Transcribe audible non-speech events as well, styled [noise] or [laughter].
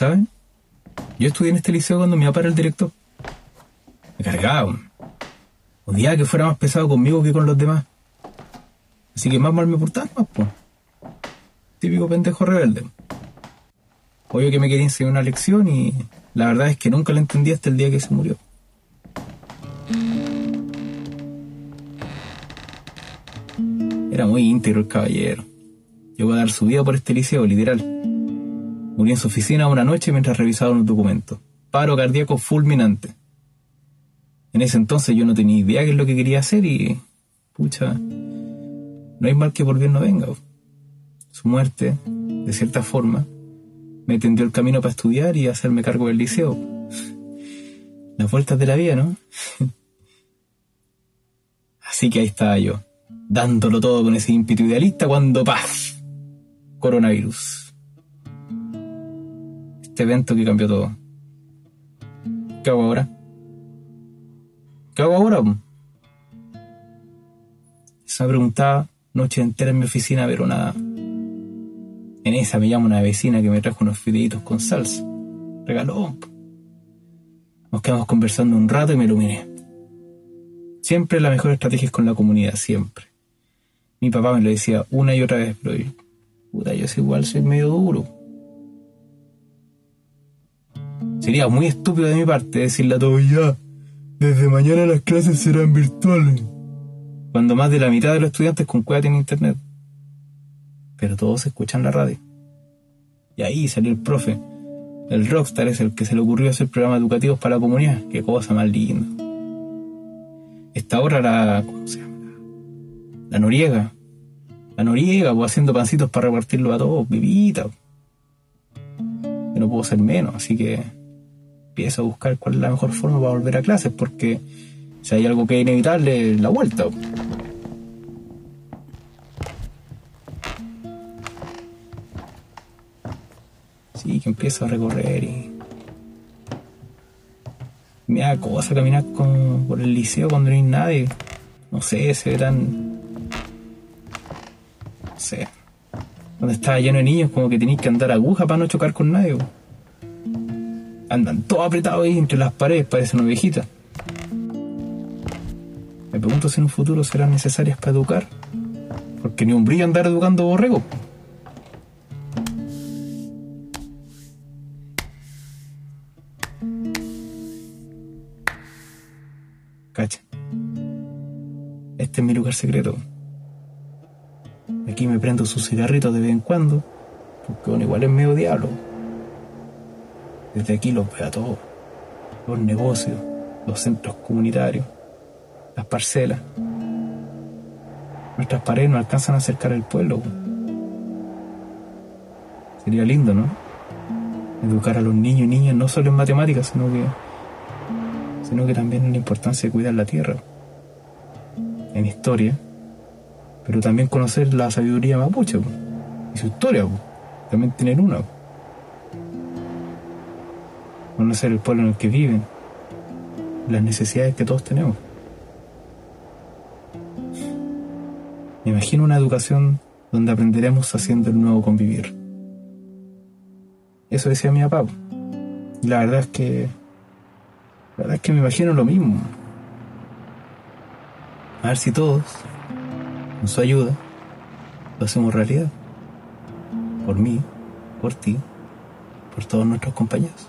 ¿Saben? Yo estudié en este liceo cuando mi papá era el director. Me cargaba. Odiaba que fuera más pesado conmigo que con los demás. Así que más mal me portaba más, pues. Típico pendejo rebelde. Obvio que me quería enseñar una lección y la verdad es que nunca la entendí hasta el día que se murió. Era muy íntegro el caballero. Llegó a dar su vida por este liceo, literal. Murió en su oficina una noche mientras revisaba unos documentos. Paro cardíaco fulminante. En ese entonces yo no tenía idea qué es lo que quería hacer y... Pucha... No hay mal que por bien no venga. Su muerte, de cierta forma, me tendió el camino para estudiar y hacerme cargo del liceo. [laughs] Las vueltas de la vida, ¿no? [laughs] Así que ahí estaba yo, dándolo todo con ese ímpetu idealista cuando ¡paz! Coronavirus. Este evento que cambió todo. ¿Qué hago ahora? ¿Qué hago ahora? Esa preguntaba noche entera en mi oficina, pero nada. En esa me llama una vecina que me trajo unos fideitos con salsa. Regaló. Nos quedamos conversando un rato y me iluminé. Siempre la mejor estrategia es con la comunidad, siempre. Mi papá me lo decía una y otra vez, pero yo, puta, yo igual soy medio duro. Sería muy estúpido de mi parte decirle a todos ya, desde mañana las clases serán virtuales cuando más de la mitad de los estudiantes con cueva tienen internet. Pero todos escuchan la radio. Y ahí salió el profe. El rockstar es el que se le ocurrió hacer programas educativos para la comunidad. Qué cosa más linda. Esta hora la... ¿Cómo se llama? La Noriega. La Noriega, pues haciendo pancitos para repartirlo a todos, vivita. Yo no puedo ser menos, así que empiezo a buscar cuál es la mejor forma para volver a clases, porque si hay algo que es inevitable, la vuelta. Sí, que empiezo a recorrer y. Me da cosa caminar con, por el liceo cuando no hay nadie. No sé, se ve tan. No sé. Cuando estaba lleno de niños, como que tenéis que andar aguja para no chocar con nadie. Andan todos apretados ahí entre las paredes, parece una viejita. Me pregunto si en un futuro serán necesarias para educar. Porque ni un brillo andar educando borrego. Cacha. Este es mi lugar secreto. Aquí me prendo sus cigarritos de vez en cuando. Porque bueno, igual es medio diablo. Desde aquí los veo a todos. Los negocios, los centros comunitarios las parcelas. Nuestras paredes no alcanzan a acercar el pueblo. Sería lindo, ¿no? Educar a los niños y niñas no solo en matemáticas, sino que, sino que también en la importancia de cuidar la tierra, en historia, pero también conocer la sabiduría mapuche y su historia, también tener una. Conocer el pueblo en el que viven, las necesidades que todos tenemos. Me imagino una educación donde aprenderemos haciendo el nuevo convivir. Eso decía mi papá. La verdad es que. La verdad es que me imagino lo mismo. A ver si todos, con su ayuda, lo hacemos realidad. Por mí, por ti, por todos nuestros compañeros.